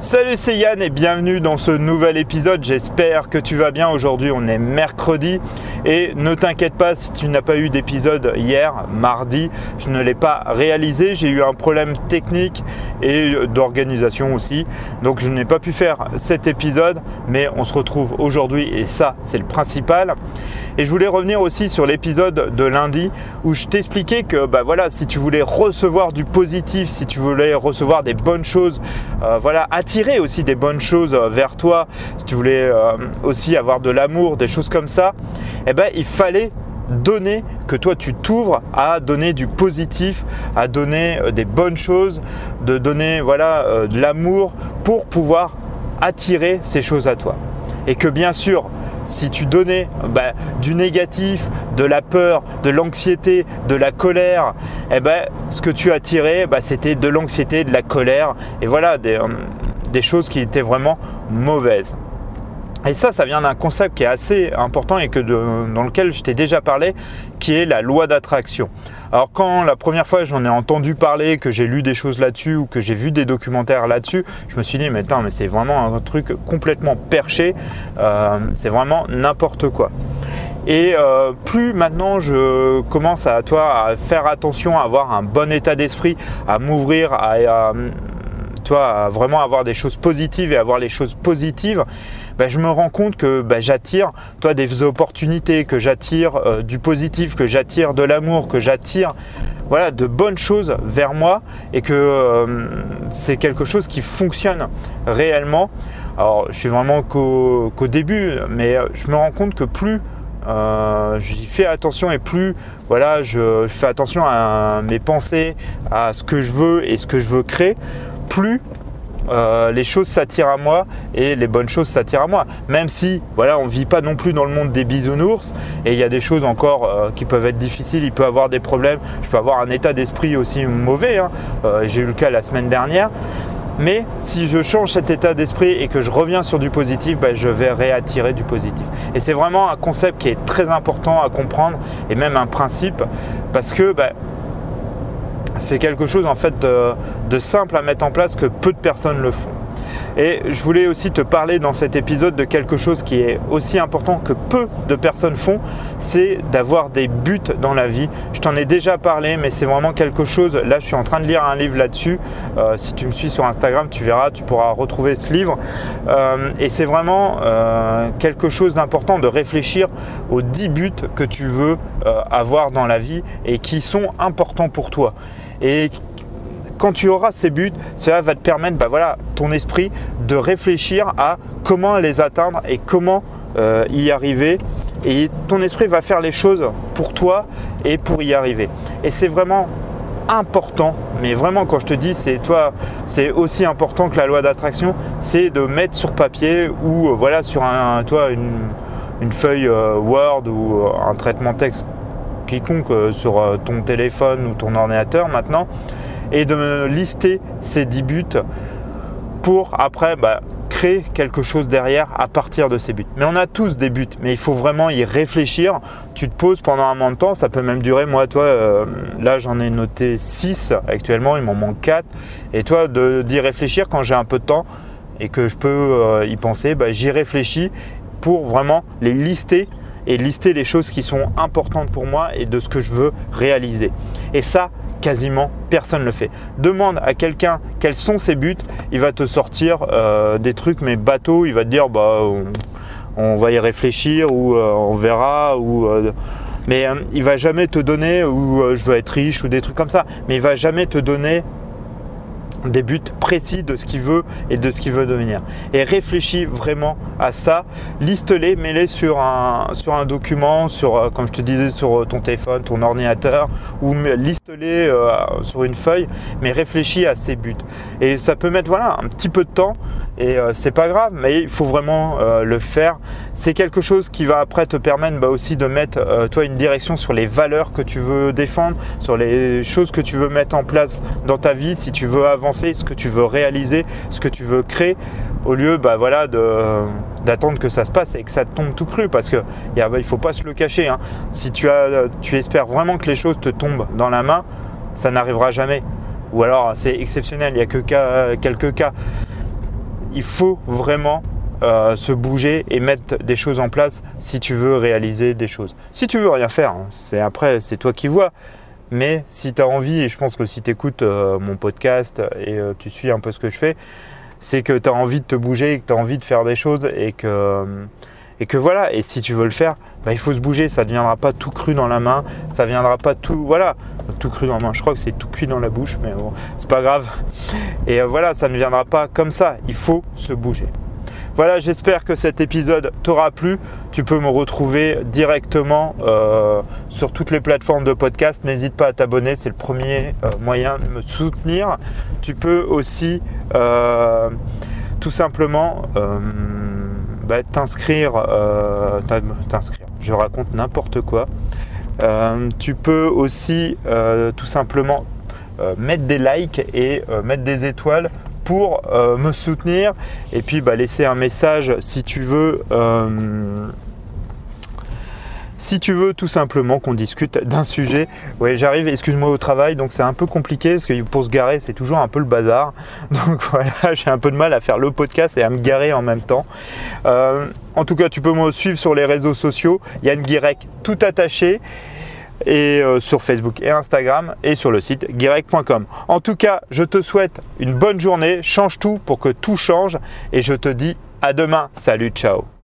Salut c'est Yann et bienvenue dans ce nouvel épisode. J'espère que tu vas bien. Aujourd'hui on est mercredi et ne t'inquiète pas si tu n'as pas eu d'épisode hier, mardi. Je ne l'ai pas réalisé. J'ai eu un problème technique et d'organisation aussi. Donc je n'ai pas pu faire cet épisode mais on se retrouve aujourd'hui et ça c'est le principal. Et je voulais revenir aussi sur l'épisode de lundi où je t'expliquais que bah voilà, si tu voulais recevoir du positif, si tu voulais recevoir des bonnes choses, euh, voilà, attirer aussi des bonnes choses euh, vers toi, si tu voulais euh, aussi avoir de l'amour, des choses comme ça, eh ben il fallait donner, que toi tu t'ouvres à donner du positif, à donner des bonnes choses, de donner voilà de l'amour pour pouvoir attirer ces choses à toi. Et que bien sûr, si tu donnais bah, du négatif, de la peur, de l'anxiété, de la colère, eh ben, ce que tu attirais, bah, c'était de l'anxiété, de la colère, et voilà, des, euh, choses qui étaient vraiment mauvaises. Et ça, ça vient d'un concept qui est assez important et que dans lequel je t'ai déjà parlé, qui est la loi d'attraction. Alors quand la première fois j'en ai entendu parler, que j'ai lu des choses là-dessus ou que j'ai vu des documentaires là-dessus, je me suis dit mais mais c'est vraiment un truc complètement perché, euh, c'est vraiment n'importe quoi. Et euh, plus maintenant je commence à toi à faire attention, à avoir un bon état d'esprit, à m'ouvrir, à toi, vraiment avoir des choses positives et avoir les choses positives, ben, je me rends compte que ben, j'attire toi des opportunités, que j'attire euh, du positif, que j'attire de l'amour, que j'attire voilà de bonnes choses vers moi et que euh, c'est quelque chose qui fonctionne réellement. Alors je suis vraiment qu'au début, mais euh, je me rends compte que plus j'y fais attention et plus voilà, je, fais attention à mes pensées, à ce que je veux et ce que je veux créer, plus euh, les choses s'attirent à moi et les bonnes choses s'attirent à moi. Même si, voilà, on ne vit pas non plus dans le monde des bisounours et il y a des choses encore euh, qui peuvent être difficiles, il peut avoir des problèmes, je peux avoir un état d'esprit aussi mauvais, hein. euh, j'ai eu le cas la semaine dernière. Mais si je change cet état d'esprit et que je reviens sur du positif, ben, je vais réattirer du positif. Et c'est vraiment un concept qui est très important à comprendre et même un principe parce que ben, c'est quelque chose en fait de, simple à mettre en place que peu de personnes le font. Et je voulais aussi te parler dans cet épisode de quelque chose qui est aussi important que peu de personnes font, c'est d'avoir des buts dans la vie. Je t'en ai déjà parlé, mais c'est vraiment quelque chose. Là, je suis en train de lire un livre là-dessus. Euh, si tu me suis sur Instagram, tu verras, tu pourras retrouver ce livre. Euh, et c'est vraiment euh, quelque chose d'important de réfléchir aux 10 buts que tu veux avoir dans la vie et qui sont importants pour toi. Quand tu auras ces buts, cela va te permettre, bah voilà, ton esprit de réfléchir à comment les atteindre et comment euh, y arriver. Et ton esprit va faire les choses pour toi et pour y arriver. Et c'est vraiment important, mais vraiment quand je te dis c'est toi, c'est aussi important que la loi d'attraction, c'est de mettre sur papier ou euh, voilà sur un, toi une, feuille euh, Word ou un traitement texte quiconque sur ton téléphone ou ton ordinateur maintenant, et de me lister ces 10 buts pour après bah, créer quelque chose derrière à partir de ces buts. Mais on a tous des buts, mais il faut vraiment y réfléchir. Tu te poses pendant un moment de temps, ça peut même durer, moi, toi, euh, là j'en ai noté 6 actuellement, il m'en manque 4. Et toi, d'y réfléchir quand j'ai un peu de temps et que je peux euh, y penser, bah, j'y réfléchis pour vraiment les lister et lister les choses qui sont importantes pour moi et de ce que je veux réaliser. Et ça, quasiment personne ne le fait. Demande à quelqu'un quels sont ses buts, il va te sortir euh, des trucs mais bateau, il va te dire bah on, va y réfléchir ou euh, on verra ou euh, mais il va jamais te donner ou je veux être riche ou des trucs comme ça, mais il va jamais te donner des buts précis de ce qu'il veut et de ce qu'il veut devenir. Et réfléchis vraiment à ça, liste-les, mets-les sur un, sur un document, sur, euh, comme je te disais, sur ton téléphone, ton ordinateur, ou liste-les euh, sur une feuille, mais réfléchis à ces buts. Et ça peut mettre voilà, un petit peu de temps, et euh, c'est pas grave, mais il faut vraiment le faire. C'est quelque chose qui va après te permettre bah, aussi de mettre toi une direction sur les valeurs que tu veux défendre, sur les choses que tu veux mettre en place dans ta vie, si tu veux avancer ce que tu veux réaliser, ce que tu veux créer, au lieu bah, voilà, d'attendre que ça se passe et que ça tombe tout cru. Parce qu'il ne faut pas se le cacher. Hein. Si tu, as, tu espères vraiment que les choses te tombent dans la main, ça n'arrivera jamais. Ou alors c'est exceptionnel, il n'y a que quelques cas. Il faut vraiment euh, se bouger et mettre des choses en place si tu veux réaliser des choses. Si tu veux rien faire, hein, c'est après, c'est toi qui vois. Mais si tu as envie, et je pense que si tu écoutes euh, mon podcast et euh, tu suis un peu ce que je fais, c'est que tu as envie de te bouger, que tu as envie de faire des choses et que, et que voilà. Et si tu veux le faire, bah, il faut se bouger. Ça ne viendra pas tout cru dans la main, ça ne viendra pas tout. Voilà, tout cru dans la main. Je crois que c'est tout cuit dans la bouche, mais bon, c'est pas grave. Et voilà, ça ne viendra pas comme ça. Il faut se bouger. Voilà, j'espère que cet épisode t'aura plu. Tu peux me retrouver directement euh, sur toutes les plateformes de podcast. N'hésite pas à t'abonner, c'est le premier euh, moyen de me soutenir. Tu peux aussi euh, tout simplement bah, t'inscrire. t'inscrire. Je raconte n'importe quoi. tu peux aussi tout simplement mettre des likes et mettre des étoiles pour euh, me soutenir et puis bah, laisser un message si tu veux. Si tu veux tout simplement qu'on discute d'un sujet, ouais j'arrive, excuse-moi au travail, donc c'est un peu compliqué parce que pour se garer c'est toujours un peu le bazar. Donc voilà, j'ai un peu de mal à faire le podcast et à me garer en même temps. Euh, en tout cas, tu peux me suivre sur les réseaux sociaux. Yann Guirec, tout attaché et euh, sur Facebook et Instagram et sur le site guirec.com. En tout cas, je te souhaite une bonne journée, change tout pour que tout change et je te dis à demain. Salut, ciao